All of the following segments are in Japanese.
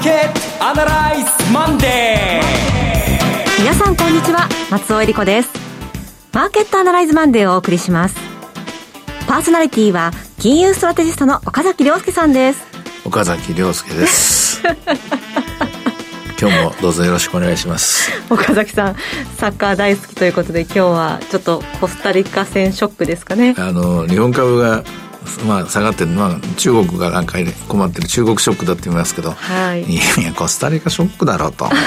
ーケットアナライズマンデー。皆さんこんにちは。松尾英里子です。マーケットアナライズマンデーをお送りします。パーソナリティは金融ストラテジストの岡崎良介さんです。岡崎良介です。今日もどうぞよろしくお願いします。岡崎さんサッカー大好きということで今日はちょっとコスタリカ戦ショックですかね。あの日本株がまあ、下がってる、まあ、中国がなんか困ってる中国ショックだって言いますけど、はい、いやコスタリカショックだろうと。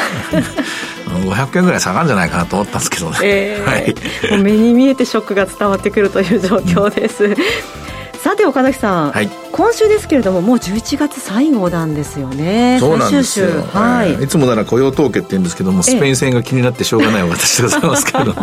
500円ぐらい下がるんじゃないかなと思ったんですけどね、えー、はい、目に見えてショックが伝わってくるという状況です、うん。さて岡崎さん、はい、今週ですけれどももう11月最後なんですよね。そうなんですよ、はい、いつもなら雇用統計って言うんですけどもスペイン戦が気になってしょうがない私でございますけど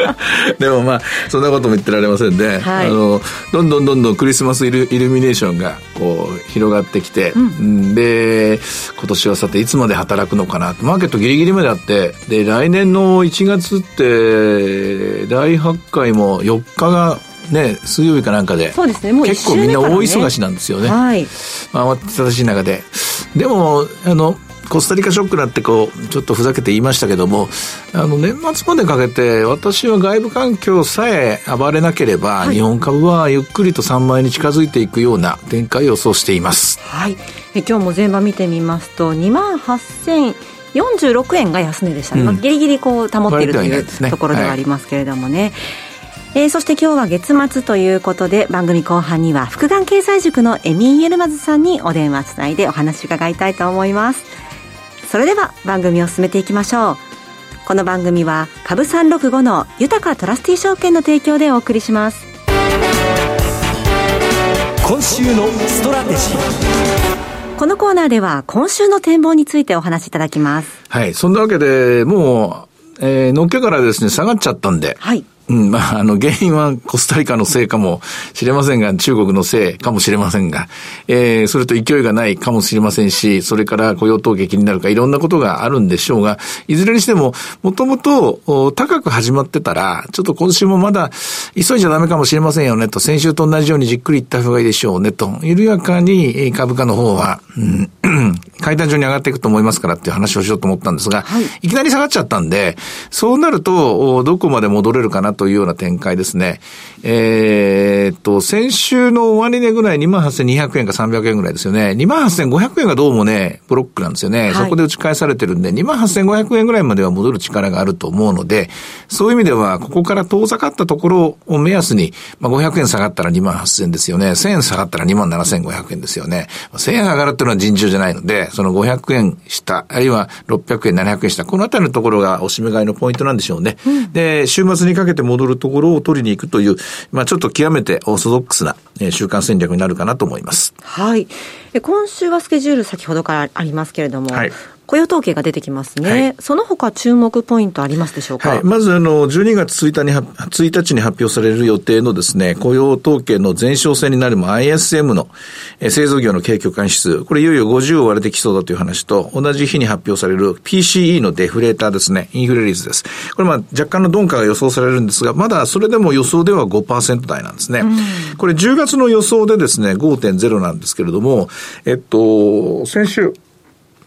でもまあそんなことも言ってられませんで、はい、あのどんどんどんどんクリスマスイルイルミネーションがこう広がってきて、うん、で今年はさていつまで働くのかな。マーケットギリギリまであってで来年の1月って第8回も4日がね、水曜日かなんかで。そうですね、もう、ね、結構みんな大忙しなんですよね。はい。まあ、慌てたしい中で。でも、あの、コスタリカショックなってこう、ちょっとふざけて言いましたけども、あの、年末までかけて、私は外部環境さえ暴れなければ、はい、日本株はゆっくりと3万円に近づいていくような展開を予想しています。はい。え今日も前場見てみますと、2万8000、46円が安値でしたね、うん、まあ、ギリギリこう保っているという、ね、ところではありますけれどもね。はいえー、そして今日は月末ということで番組後半には福眼経済塾のエミー・エルマズさんにお電話つないでお話伺いたいと思います。それでは番組を進めていきましょう。この番組は株365の豊トラスティ証券の提供でお送りします。今週のストラテジー。このコーナーでは今週の展望についてお話しいただきます。はいそんなわけでもう、えー、のっけからですね下がっちゃったんで、はい、うん、まあ、あの、原因はコスタリカのせいかもしれませんが、中国のせいかもしれませんが、えー、それと勢いがないかもしれませんし、それから雇用統計気になるか、いろんなことがあるんでしょうが、いずれにしても、もともと高く始まってたら、ちょっと今週もまだ急いじゃダメかもしれませんよねと、先週と同じようにじっくりいった方がいいでしょうねと、緩やかに株価の方は、うん、階段上に上がっていくと思いますからっていう話をしようと思ったんですが、はい、いきなり下がっちゃったんで、そうなると、どこまで戻れるかなというような展開ですね。えー、っと、先週の終値ぐらい28,200円か300円ぐらいですよね。28,500円がどうもね、ブロックなんですよね。はい、そこで打ち返されてるんで、28,500円ぐらいまでは戻る力があると思うので、そういう意味では、ここから遠ざかったところを目安に、まあ、500円下がったら28,000円ですよね。1000円下がったら27,500円ですよね。1000円上がるっていうのは尋常じゃないので、その500円下、あるいは600円、700円下、このあたりのところがおしめ買いのポイントなんでしょうね。うん、で、週末にかけて戻るところを取りに行くという、まあちょっと極めてオーソドックスな週間戦略になるかなと思います。はい。今週はスケジュール先ほどからありますけれども、はい、雇用統計が出てきますね。はい、その他注目ポイントありますでしょうか、はい、まず、あの、12月1日に1日に発表される予定のですね、雇用統計の前哨戦になるも ISM の、え製造業の景況感指数、これいよいよ50を割れてきそうだという話と、同じ日に発表される PCE のデフレーターですね、インフレ率です。これまあ若干の鈍化が予想されるんですが、まだそれでも予想では5%台なんですね。これ10月の予想でですね、5.0なんですけれども、えっと、先週、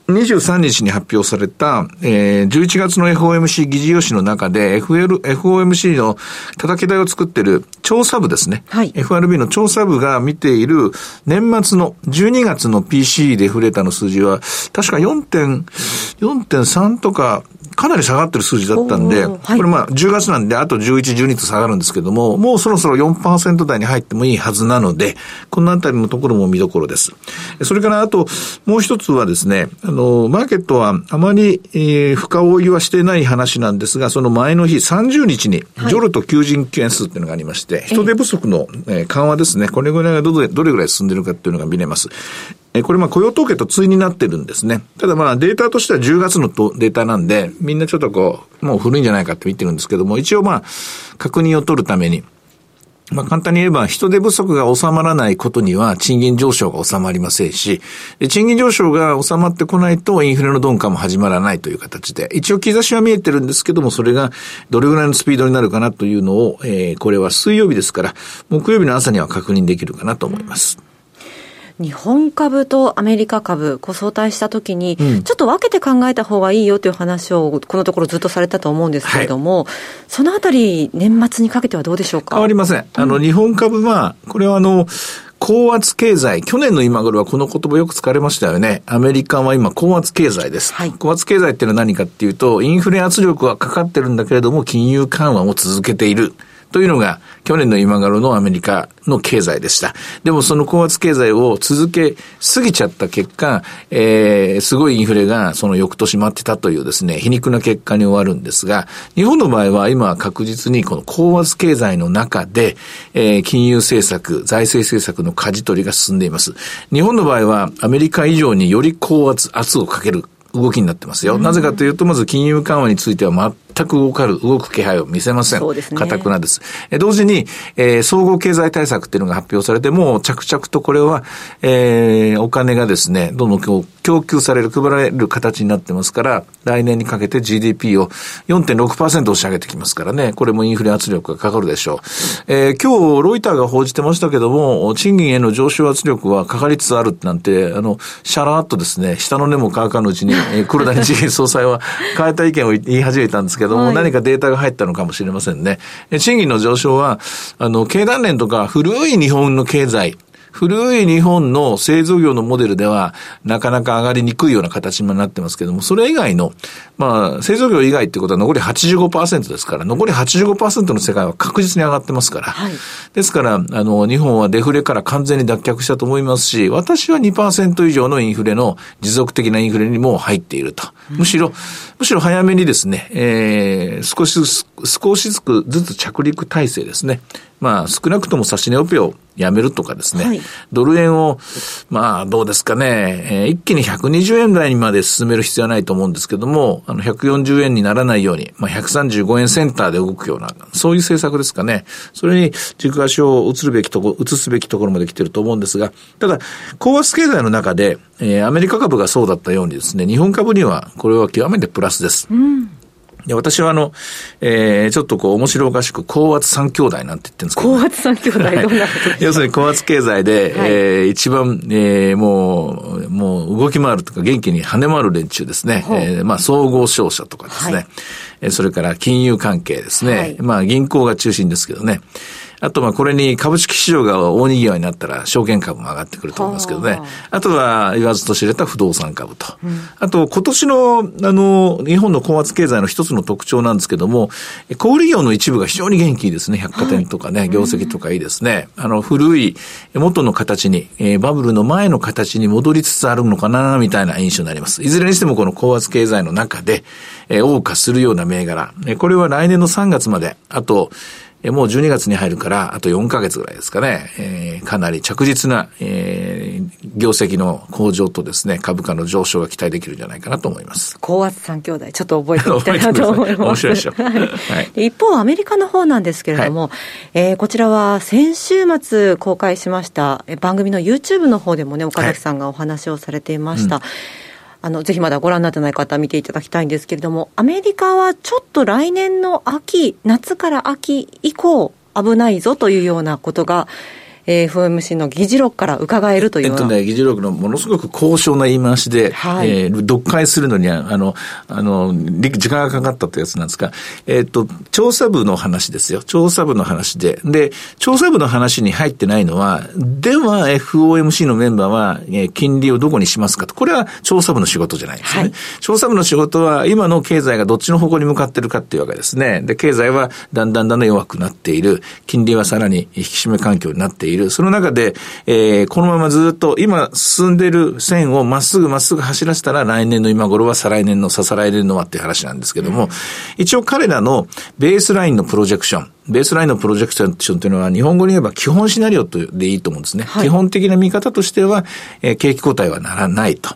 23日に発表された、えー、11月の FOMC 議事要旨の中で、FL、FOMC の叩き台を作ってる調査部ですね。はい。FRB の調査部が見ている年末の12月の PC デフレーターの数字は、確か4.4.3とかかなり下がってる数字だったんで、はい、これまあ10月なんであと11、12と下がるんですけども、もうそろそろ4%台に入ってもいいはずなので、このあたりのところも見どころです。それからあと、もう一つはですね、あの、マーケットはあまり、えー、深追いはしてない話なんですが、その前の日30日に、ジョルと求人件数っていうのがありまして、はい、人手不足の、えー、緩和ですね、これぐらいがどれどれぐらい進んでるかっていうのが見れます。えこれまあ雇用統計と対になってるんですね。ただまあデータとしては10月のデータなんで、みんなちょっとこう、もう古いんじゃないかって見てるんですけども、一応まあ、確認を取るために、まあ簡単に言えば人手不足が収まらないことには賃金上昇が収まりませんし、賃金上昇が収まってこないとインフレの鈍化も始まらないという形で、一応兆しは見えてるんですけども、それがどれぐらいのスピードになるかなというのを、えー、これは水曜日ですから、木曜日の朝には確認できるかなと思います。日本株とアメリカ株、こう相対したときに、うん、ちょっと分けて考えた方がいいよという話を、このところずっとされたと思うんですけれども、はい、そのあたり、年末にかけてはどうでしょうか？変わりません。あの、日本株は、これはあの、高圧経済。去年の今頃はこの言葉よく使われましたよね。アメリカは今高圧経済です。はい、高圧経済っていうのは何かっていうと、インフレ圧力はかかってるんだけれども、金融緩和を続けている。というのが、去年の今頃のアメリカの経済でした。でもその高圧経済を続けすぎちゃった結果、えー、すごいインフレがその翌年待ってたというですね、皮肉な結果に終わるんですが、日本の場合は今確実にこの高圧経済の中で、えー、金融政策、財政政策の舵取りが進んでいます。日本の場合はアメリカ以上により高圧、圧をかける動きになってますよ。なぜかというと、まず金融緩和については全く動かる、動く気配を見せません。そうですね。かくなです。え同時に、えー、総合経済対策っていうのが発表されて、も着々とこれは、えー、お金がですね、どんどん供給される、配られる形になってますから、来年にかけて GDP を4.6%押し上げてきますからね、これもインフレ圧力がかかるでしょう。えー、今日、ロイターが報じてましたけども、賃金への上昇圧力はかかりつつあるなんて、あの、シャラーっとですね、下の根も乾かぬうちに、えー、黒田日銀総裁は変えた意見を言い始めたんですけども、はい、何かデータが入ったのかもしれませんね。賃金の上昇は、あの、経団連とか古い日本の経済、古い日本の製造業のモデルでは、なかなか上がりにくいような形になってますけども、それ以外の、まあ、製造業以外ってことは残り85%ですから、残り85%の世界は確実に上がってますから。はい、ですから、あの、日本はデフレから完全に脱却したと思いますし、私は2%以上のインフレの持続的なインフレにも入っていると。むしろ、むしろ早めにですね、えー、少しずつ、少しずつ着陸体制ですね。まあ、少なくとも指し値オペをやめるとかですね、はい、ドル円を、まあ、どうですかね、えー、一気に120円台にまで進める必要はないと思うんですけども、あの、140円にならないように、まあ、135円センターで動くような、そういう政策ですかね。それに軸足を移るべきとこ、移すべきところまで来てると思うんですが、ただ、高圧経済の中で、えー、アメリカ株がそうだったようにですね、日本株には、これは極めてプラスです。うんで、私はあの、えー、ちょっとこう面白おかしく高圧三兄弟なんて言ってるんですけど、高圧三兄弟、どんなことですか？要するに高圧経済で、はい、えー、一番、えー、もう、もう動き回るとか元気に跳ね回る連中ですね。えー、まあ総合商社とかですね。はい、えそれから金融関係ですね。はい、まあ銀行が中心ですけどね。あと、まあ、これに株式市場が大賑わいになったら、証券株も上がってくると思いますけどね。あとは、言わずと知れた不動産株と。うん、あと、今年の、あの、日本の高圧経済の一つの特徴なんですけども、小売業の一部が非常に元気ですね。百貨店とかね、はい、業績とかいいですね。あの、古い、元の形に、えー、バブルの前の形に戻りつつあるのかな、みたいな印象になります。いずれにしてもこの高圧経済の中で、えー、謳歌するような銘柄。えー、これは来年の3月まで、あと、もう12月に入るから、あと4ヶ月ぐらいですかね、えー、かなり着実な、えー、業績の向上とですね、株価の上昇が期待できるんじゃないかなと思います。高圧三兄弟、ちょっと覚えておきたいなと思います。面白いでしょ。はい、一方、アメリカの方なんですけれども、はい、えー、こちらは先週末公開しました、番組の YouTube の方でもね、岡崎さんがお話をされていました。はいうんあの、ぜひまだご覧になってない方見ていただきたいんですけれども、アメリカはちょっと来年の秋、夏から秋以降、危ないぞというようなことが、えー、FOMC の議事録から伺えるというえっとね、議事録のものすごく高尚な言い回しで、はい、えー、読解するのには、あの、あの、時間がかかったってやつなんですが、えっ、と、調査部の話ですよ。調査部の話で。で、調査部の話に入ってないのは、では FOMC のメンバーは、えー、金利をどこにしますかと。これは調査部の仕事じゃないですね。はい、調査部の仕事は、今の経済がどっちの方向に向かってるかっていうわけですね。で、経済はだんだんだんだん弱くなっている。金利はさらに引き締め環境になっている。いる。その中で、えー、このままずっと今進んでる線をまっすぐまっすぐ走らせたら来年の今頃は再来年のささらえれるのはっていう話なんですけども、うん、一応彼らのベースラインのプロジェクション、ベースラインのプロジェクションというのは日本語に言えば基本シナリオとでいいと思うんですね。はい、基本的な見方としては、えー、景気後退はならないと。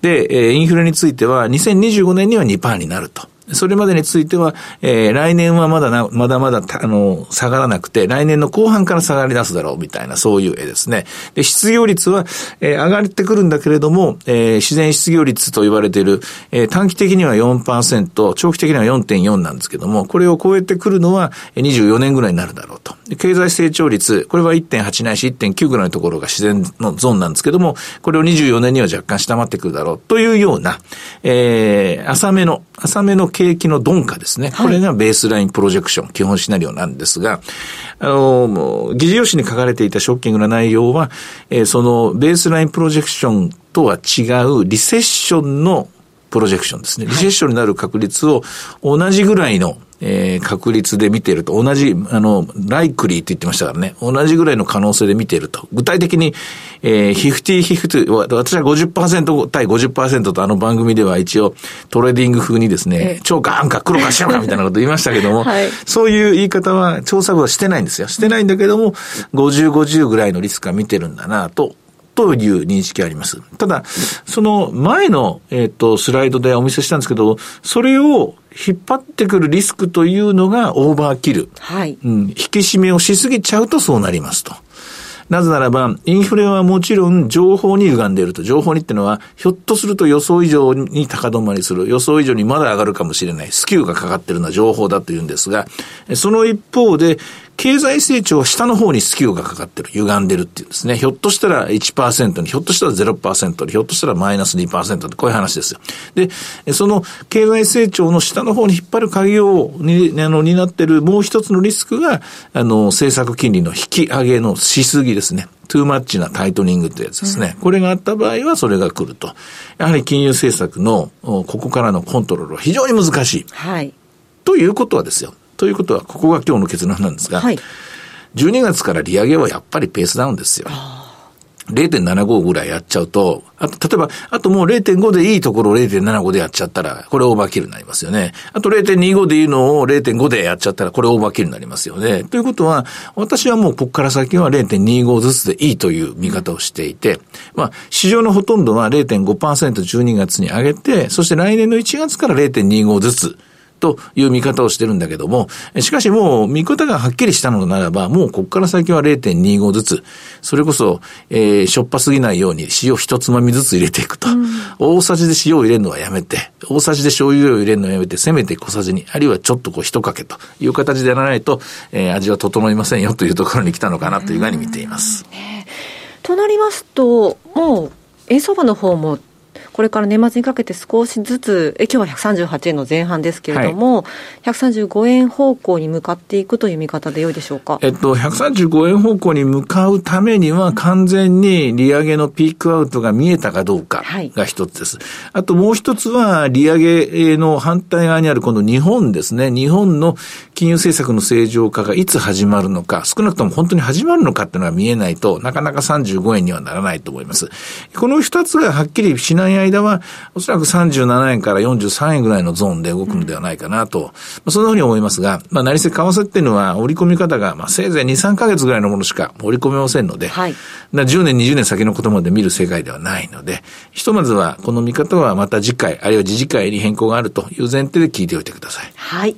で、えー、インフレについては2025年には2%になると。それまでについては、えー、来年はまだな、まだまだ、あの、下がらなくて、来年の後半から下がり出すだろう、みたいな、そういう絵ですね。で、失業率は、えー、上がってくるんだけれども、えー、自然失業率と言われている、えー、短期的には4%、長期的には4.4なんですけども、これを超えてくるのは24年ぐらいになるだろうと。経済成長率、これは1.8ないし1.9ぐらいのところが自然のゾーンなんですけども、これを24年には若干下回ってくるだろうというような、えー、浅めの、浅めの景気の鈍化ですね。これがベースラインプロジェクション、基本シナリオなんですが、あの、議事要旨に書かれていたショッキングな内容は、えー、そのベースラインプロジェクションとは違うリセッションのプロジェクションですね。リセッションになる確率を同じぐらいのえー、確率で見てると、同じ、あの、ライクリーって言ってましたからね、同じぐらいの可能性で見てると。具体的に、えー、フィフティフィフティ、私は50%対50%とあの番組では一応トレーディング風にですね、丁か半か黒か白かみたいなこと言いましたけども、はい、そういう言い方は調査部はしてないんですよ。してないんだけども、50、50ぐらいのリスクは見てるんだなとという認識あります。ただ、その前の、えっ、ー、と、スライドでお見せしたんですけど、それを引っ張ってくるリスクというのがオーバーキル。はい。うん。引き締めをしすぎちゃうとそうなりますと。なぜならば、インフレはもちろん情報に歪んでいると。情報にってのは、ひょっとすると予想以上に高止まりする。予想以上にまだ上がるかもしれない。スキューがかかっているのは情報だというんですが、その一方で、経済成長は下の方にスキルがかかってる、歪んでるっていうんですね。ひょっとしたら1%に、ひょっとしたら0%に、ひょっとしたらマイナス2%ってこういう話ですよ。で、その経済成長の下の方に引っ張る鍵をに、あの、担ってるもう一つのリスクが、あの、政策金利の引き上げのしすぎですね。トゥーマッチなタイトニングってやつですね。うん、これがあった場合はそれが来ると。やはり金融政策の、ここからのコントロールは非常に難しい。はい。ということはですよ。ということは、ここが今日の結論なんですが、はい、12月から利上げはやっぱりペースダウンですよ。0.75ぐらいやっちゃうと、あと、例えば、あともう0.5でいいところを0.75でやっちゃったら、これオーバーキルになりますよね。あと0.25でいいのを0.5でやっちゃったら、これオーバーキルになりますよね。ということは、私はもうここから先は0.25ずつでいいという見方をしていて、まあ、市場のほとんどは 0.5%12 月に上げて、そして来年の1月から0.25ずつ、という見方をしてるんだけども、しかしもう見方がはっきりしたのならば、もうここから先は0.25ずつ、それこそ、えー、しょっぱすぎないように塩一つまみずつ入れていくと。うん、大さじで塩を入れるのはやめて、大さじで醤油を入れるのをやめて、せめて小さじに、あるいはちょっとこう一かけという形でやらないと、えー、味は整いませんよというところに来たのかなというふうに見ています。となりますと、もう、円相場の方もこれから年末にかけて少しずつ、え今日は138円の前半ですけれども、はい、135円方向に向かっていくという見方でよいでしょうか？えっと、135円方向に向かうためには、完全に利上げのピークアウトが見えたかどうかが一つです。はい、あともう一つは、利上げの反対側にあるこの日本ですね。日本の金融政策の正常化がいつ始まるのか、少なくとも本当に始まるのかっていうのが見えないとなかなか35円にはならないと思います。この二つがはっきりしない間は、おそらく37円から43円ぐらいのゾーンで動くのではないかなと、うん、そんなふうに思いますが、まあ、成瀬為替っていうのは、織り込み方が、まあ、せいぜい2、3ヶ月ぐらいのものしか織り込めませんので、はい、10年、20年先のことまで見る世界ではないので、ひとまずは、この見方はまた次回、あるいは次次回に変更があるという前提で聞いておいてください。はい。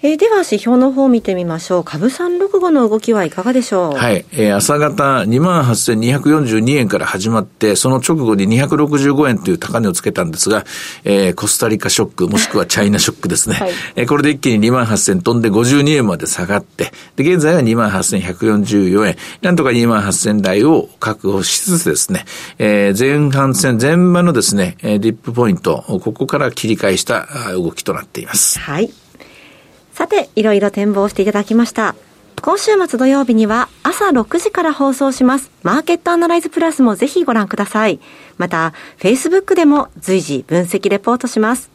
えー、では指標の方を見てみましょう。株365の動きはいかがでしょう？はい。えー、朝方28,242円から始まって、その直後に265円という高値をつけたんですが、えー、コスタリカショック、もしくはチャイナショックですね。はい、えー、これで一気に28,000飛んで52円まで下がって、で、現在は28,144円。なんとか28,000台を確保しつつですね、えー、前半戦、前場のですね、ディップポイント、ここから切り返した動きとなっています。はい。さて、いろいろ展望していただきました。今週末土曜日には朝6時から放送します。マーケットアナライズプラスもぜひご覧ください。また、Facebook でも随時分析レポートします。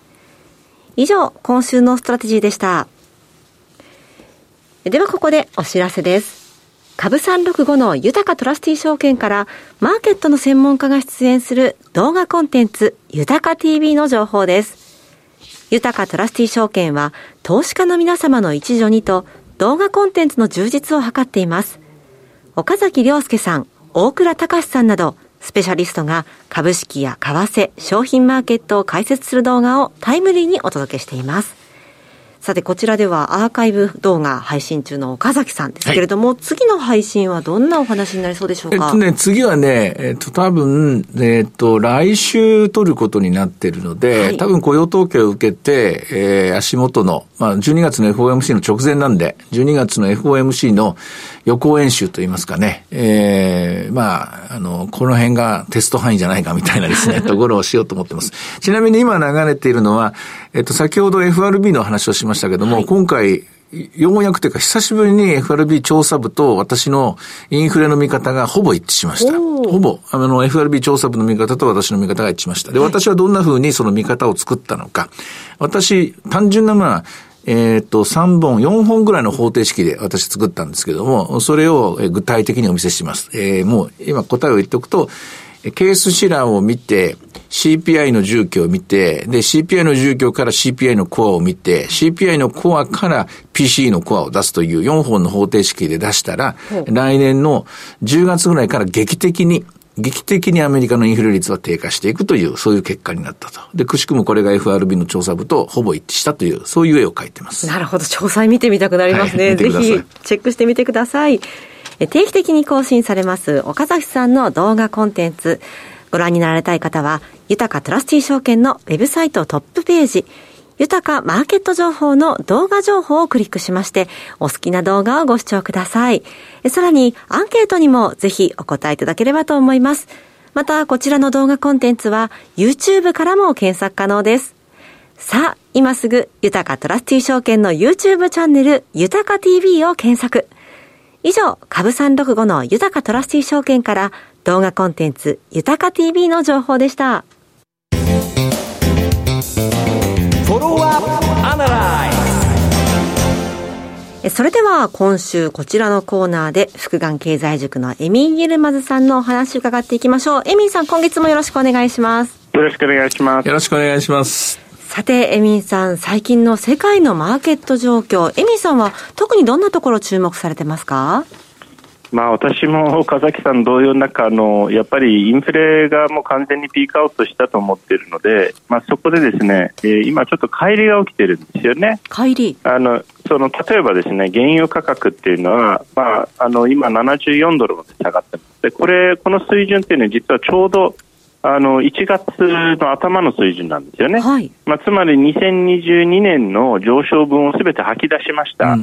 以上、今週のストラテジーでした。ではここでお知らせです。株365の豊トラスティ証券からマーケットの専門家が出演する動画コンテンツ豊か TV の情報です。豊かトラスティ証券は投資家の皆様の一助にと動画コンテンツの充実を図っています。岡崎亮介さん、大倉隆さんなどスペシャリストが株式や為替、商品マーケットを解説する動画をタイムリーにお届けしています。さて、こちらではアーカイブ動画配信中の岡崎さんですけれども、はい、次の配信はどんなお話になりそうでしょうか？えっとね、次はね、えっと、多分、えっと、来週取ることになっているので、はい、多分雇用統計を受けて、えー、足元の、まあ、12月の FOMC の直前なんで、12月の FOMC の予行演習といいますかね、えー、まあ、あの、この辺がテスト範囲じゃないかみたいなですね、ところをしようと思ってます。ちなみに今流れているのは、えっと、先ほど FRB の話をしましたけども、はい、今回、ようやくというか、久しぶりに FRB 調査部と私のインフレの見方がほぼ一致しました。ほぼ、あの、FRB 調査部の見方と私の見方が一致しました。で、私はどんな風にその見方を作ったのか。私、単純なまあ、えっ、と、3本、4本ぐらいの方程式で私作ったんですけども、それを具体的にお見せします。えー、もう今答えを言っておくと、ケースシラーを見て、CPI の住居を見て、で、CPI の住居から CPI のコアを見て、CPI のコアから PC のコアを出すという4本の方程式で出したら、来年の10月ぐらいから劇的に劇的にアメリカのインフレ率は低下していくという、そういう結果になったと。で、くしくもこれが FRB の調査部とほぼ一致したという、そういう絵を描いてます。なるほど、詳細見てみたくなりますね。はい、ぜひ、チェックしてみてください。定期的に更新されます岡崎さんの動画コンテンツ、ご覧になられたい方は、豊かトラスティ証券のウェブサイトトップページ、豊かマーケット情報の動画情報をクリックしまして、お好きな動画をご視聴ください。さらに、アンケートにもぜひお答えいただければと思います。また、こちらの動画コンテンツは YouTube からも検索可能です。さあ、今すぐ、豊かトラスティ証券の YouTube チャンネル、豊か TV を検索。以上、株365の豊かトラスティ証券から動画コンテンツ、豊か TV の情報でした。それでは今週こちらのコーナーで福眼経済塾のエミー・ギルマズさんのお話を伺っていきましょう。エミーさん、今月もよろしくお願いします。よろしくお願いします。よろしくお願いします。さて、エミンさん、最近の世界のマーケット状況、エミンさんは特にどんなところ注目されてますか？まあ、私も岡崎さん同様なんかあのやっぱりインフレがもう完全にピークアウトしたと思っているので、まあ、そこでですね、えー、今ちょっと乖離が起きてるんですよね。乖離？あのその例えばですね原油価格っていうのは、まあ、あの今74ドルまで下がってますでこれこの水準っていうのは実はちょうどあの1月の頭の水準なんですよね、はい、まあ、つまり2022年の上昇分をすべて吐き出しました、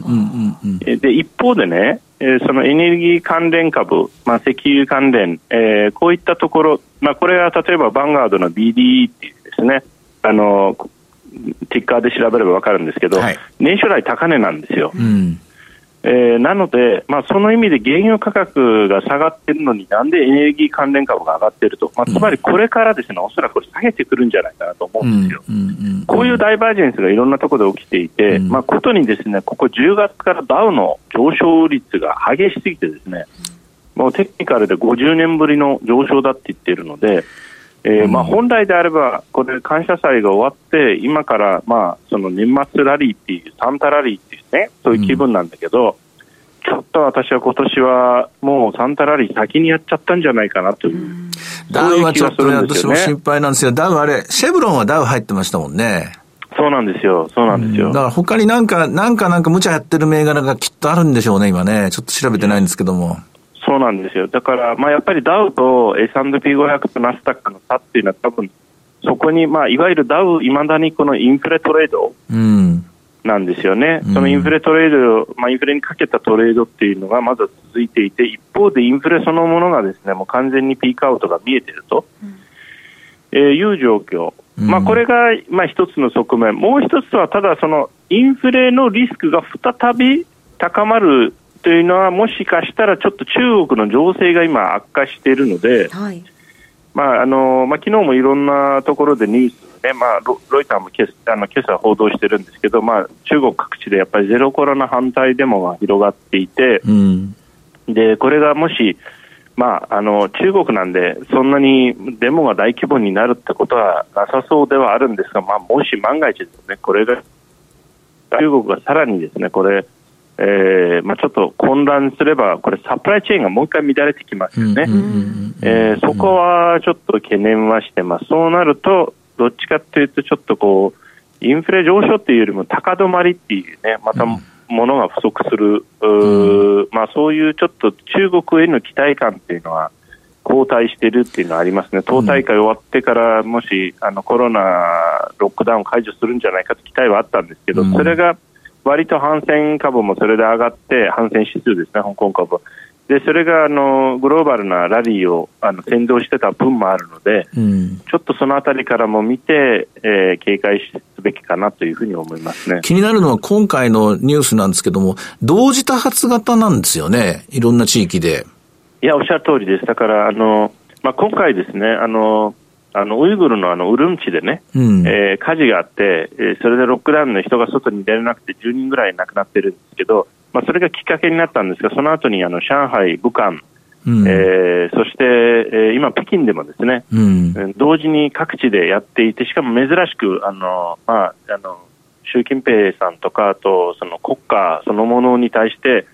で一方でね、えー、そのエネルギー関連株、まあ、石油関連、えー、こういったところ、まあ、これは例えばバンガードの BDE っていうですねあのティッカーで調べれば分かるんですけど、はい、年初来高値なんですよ。うんえー、なので、まあ、その意味で原油価格が下がっているのになんでエネルギー関連株が上がっていると、まあ、つまりこれからですね、おそらくこれ下げてくるんじゃないかなと思うんですよ。こういうダイバージェンスがいろんなところで起きていて、まあ、ことにですね、ここ10月からダウの上昇率が激しすぎてですね、もうテクニカルで50年ぶりの上昇だって言っているので、えーまあ、本来であれば、これ、感謝祭が終わって、今から、まあ、その年末ラリーっていう、サンタラリーね、そういう気分なんだけど、ちょっと私は今年はもうサンタラリー先にやっちゃったんじゃないかなという。ダウはちょっとね、私も心配なんですよ。ダウあれ、シェブロンはダウ入ってましたもんね。そうなんですよ。そうなんですよ。だから他になんか、なんかなんか無茶やってる銘柄がきっとあるんでしょうね、今ね。ちょっと調べてないんですけども。そうなんですよ。だから、まあやっぱりダウと S&P500 とナスダックの差っていうのは多分、そこに、まあいわゆるダウ、いまだにこのインフレトレード。うん。なんですよね、そのインフレトレード、まあ、インフレにかけたトレードっていうのがまだ続いていて、一方でインフレそのものがですねもう完全にピークアウトが見えていると、うん、えー、いう状況、まあ、これがまあ一つの側面、もう一つはただ、そのインフレのリスクが再び高まるというのは、もしかしたらちょっと中国の情勢が今、悪化しているので、はい。まああのまあ昨日もいろんなところでニュースね、まあ、ロロイターもけあの今朝報道してるんですけど、まあ、中国各地でやっぱりゼロコロナ反対デモが広がっていて、うん、でこれがもし、まあ、あの中国なんで、そんなにデモが大規模になるってことはなさそうではあるんですが、まあ、もし万が一ですね、これが中国がさらにですねこれ、ええーまあ、ちょっと混乱すれば、これ、サプライチェーンがもう一回乱れてきますよね、えそこはちょっと懸念はしてます、そうなると、どっちかというと、ちょっとこう、インフレ上昇っていうよりも高止まりっていうね、また物が不足する、うまあ、そういうちょっと中国への期待感っていうのは、後退してるっていうのはありますね、党大会終わってから、もしあのコロナロックダウン解除するんじゃないかと期待はあったんですけど、それが割と反戦株もそれで上がって、反戦指数ですね、香港株。でそれがあのグローバルなラリーをあの先導してた分もあるので、うん、ちょっとそのあたりからも見て、えー、警戒すべきかなというふうに思いますね気になるのは今回のニュースなんですけども、同時多発型なんですよね、いろんな地域で。いや、おっしゃる通りです。だから、あの、まあ、今回ですね、あの、あのウイグルのあのウルムチでね、うん、えー、火事があって、えー、それでロックダウンの人が外に出れなくて10人ぐらい亡くなってるんですけど、まあ、それがきっかけになったんですが、その後にあの上海、武漢、うん、えー、そして、えー、今、北京でもですね、うん、同時に各地でやっていて、しかも珍しく、あのまあ、あの習近平さんとか、あとその国家そのものに対して、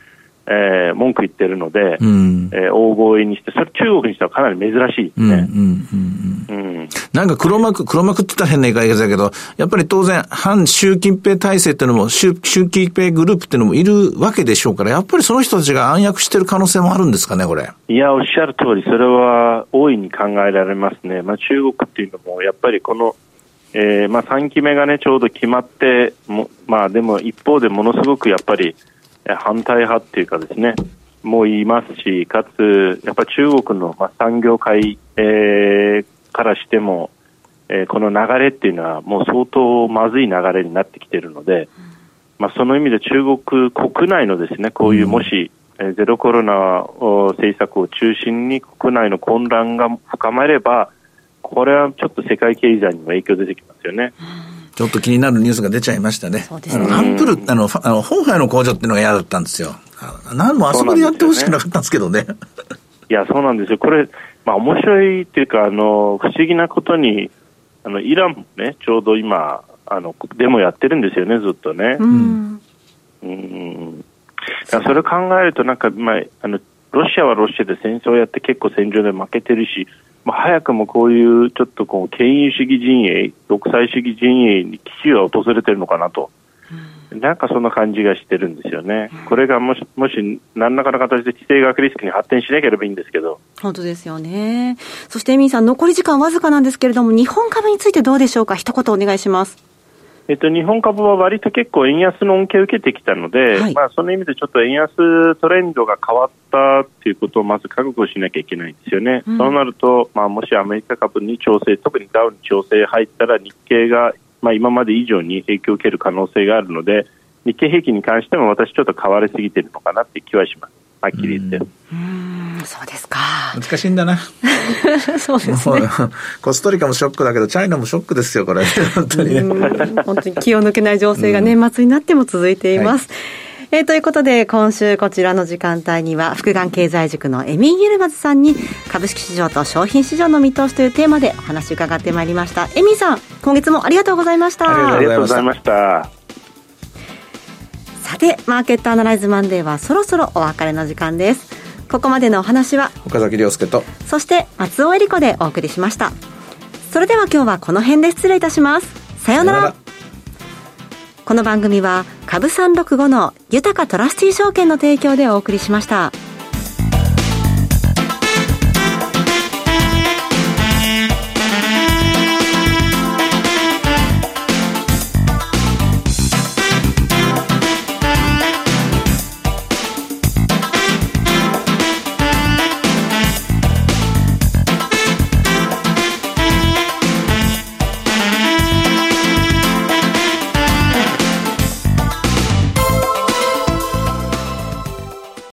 えー、文句言ってるので、うん、えー、大声にして、それ中国にしてはかなり珍しいですね。なんか黒幕、黒幕って言ったら変な言い方だけど、やっぱり当然、反習近平体制っていうのも、習習近平グループっていうのもいるわけでしょうから、やっぱりその人たちが暗躍してる可能性もあるんですかね、これ。いや、おっしゃる通り、それは大いに考えられますね。まあ、中国っていうのも、やっぱりこの、えー、まあ、3期目がね、ちょうど決まって、もまあ、でも一方でものすごくやっぱり、反対派っていうかですね、もういますし、かつ、やっぱ中国の、まあ、産業界、えー、からしても、えー、この流れっていうのはもう相当まずい流れになってきているので、まあ、その意味で中国国内のですね、こういうもし、えゼロコロナ政策を中心に国内の混乱が深まれば、これはちょっと世界経済にも影響出てきますよね。ちょっと気になるニュースが出ちゃいましたね。そうですね。アップル、あの、あの本杯の工場っていうのが嫌だったんですよ。何もあそこでやってほしくなかったんですけどね。いや、そうなんですよ。これ、まあ面白いっていうか、あの、不思議なことに、あの、イランもね、ちょうど今、あの、デモやってるんですよね、ずっとね。うん。うん。それを考えると、なんか、まあ、あの、ロシアはロシアで戦争をやって結構戦場で負けてるし、まあ、早くもこういうちょっとこう権威主義陣営、独裁主義陣営に危機が訪れてるのかなと、うん、なんかそんな感じがしてるんですよね、うん、これがもしもし何らかの形で地政学リスクに発展しなければいいんですけど。本当ですよね、そしてエミンさん、残り時間わずかなんですけれども、日本株についてどうでしょうか、一言お願いします。えっと、日本株は割と結構円安の恩恵を受けてきたので、はい、まあ、その意味でちょっと円安トレンドが変わったということをまず覚悟しなきゃいけないんですよね。うん、そうなると、まあ、もしアメリカ株に調整、特にダウに調整入ったら日経が、まあ、今まで以上に影響を受ける可能性があるので、日経平均に関しても私ちょっと変わりすぎてるのかなっていう気はします。はっきり言って。うんそうですか。難しいんだな。そうですね。コストリカもショックだけど、チャイナもショックですよ、これ。本当にね。本当に気を抜けない情勢が年末になっても続いています。はいえー、ということで、今週こちらの時間帯には、福眼経済塾のエミン・ユルマズさんに、株式市場と商品市場の見通しというテーマでお話伺ってまいりました。エミンさん、今月もありがとうございました。ありがとうございました。さて、マーケットアナライズマンデーはそろそろお別れの時間です。ここまでのお話は岡崎亮介とそして松尾恵理子でお送りしましたそれでは今日はこの辺で失礼いたしますさようならこの番組は株三六五の豊かトラスティ証券の提供でお送りしました。